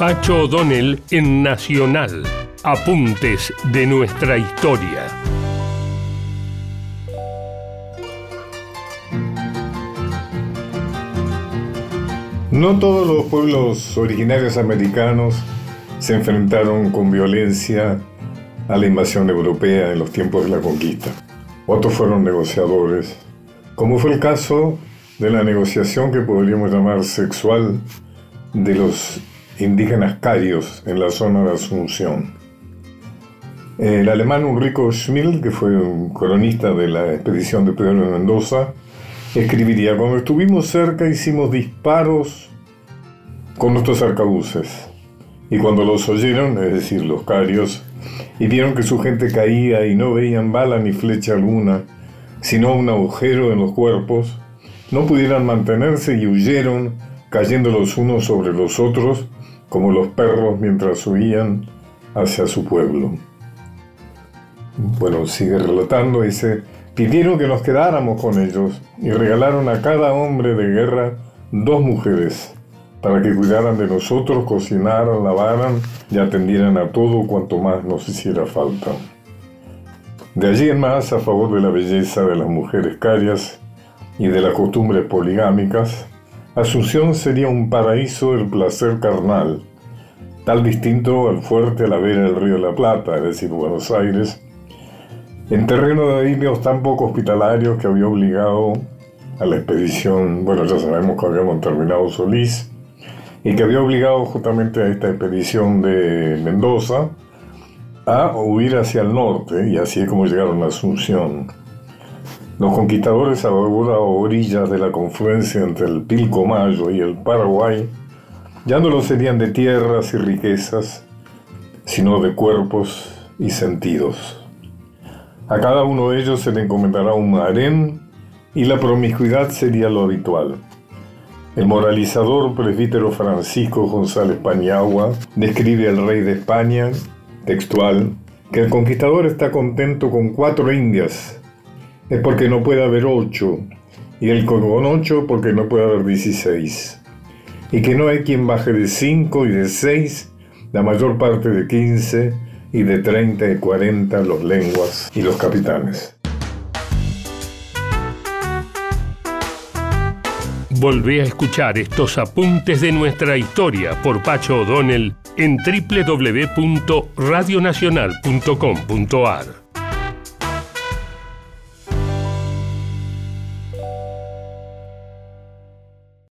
Pacho O'Donnell en Nacional. Apuntes de nuestra historia. No todos los pueblos originarios americanos se enfrentaron con violencia a la invasión europea en los tiempos de la conquista. Otros fueron negociadores, como fue el caso de la negociación que podríamos llamar sexual de los indígenas carios en la zona de Asunción. El alemán Ulrico Schmil, que fue un cronista de la expedición de Pedro de Mendoza, escribiría, cuando estuvimos cerca hicimos disparos con nuestros arcabuces, y cuando los oyeron, es decir, los carios, y vieron que su gente caía y no veían bala ni flecha alguna, sino un agujero en los cuerpos, no pudieran mantenerse y huyeron, cayendo los unos sobre los otros, como los perros mientras huían hacia su pueblo. Bueno, sigue relatando, dice, pidieron que nos quedáramos con ellos y regalaron a cada hombre de guerra dos mujeres para que cuidaran de nosotros, cocinaran, lavaran y atendieran a todo cuanto más nos hiciera falta. De allí en más, a favor de la belleza de las mujeres carias y de las costumbres poligámicas, Asunción sería un paraíso del placer carnal, tal distinto al fuerte a la vera del río de la Plata, es decir, Buenos Aires, en terreno de indios tan poco hospitalarios que había obligado a la expedición, bueno, ya sabemos que habíamos terminado Solís, y que había obligado justamente a esta expedición de Mendoza a huir hacia el norte, y así es como llegaron a Asunción. Los conquistadores a las orillas de la confluencia entre el Pilcomayo y el Paraguay ya no lo serían de tierras y riquezas, sino de cuerpos y sentidos. A cada uno de ellos se le encomendará un harén y la promiscuidad sería lo habitual. El moralizador presbítero Francisco González Paniagua describe al rey de España, textual, que el conquistador está contento con cuatro indias es porque no puede haber ocho, y el con ocho porque no puede haber dieciséis, y que no hay quien baje de cinco y de seis, la mayor parte de quince, y de treinta y cuarenta los lenguas y los capitanes. Volvé a escuchar estos apuntes de nuestra historia por Pacho O'Donnell en www.radionacional.com.ar.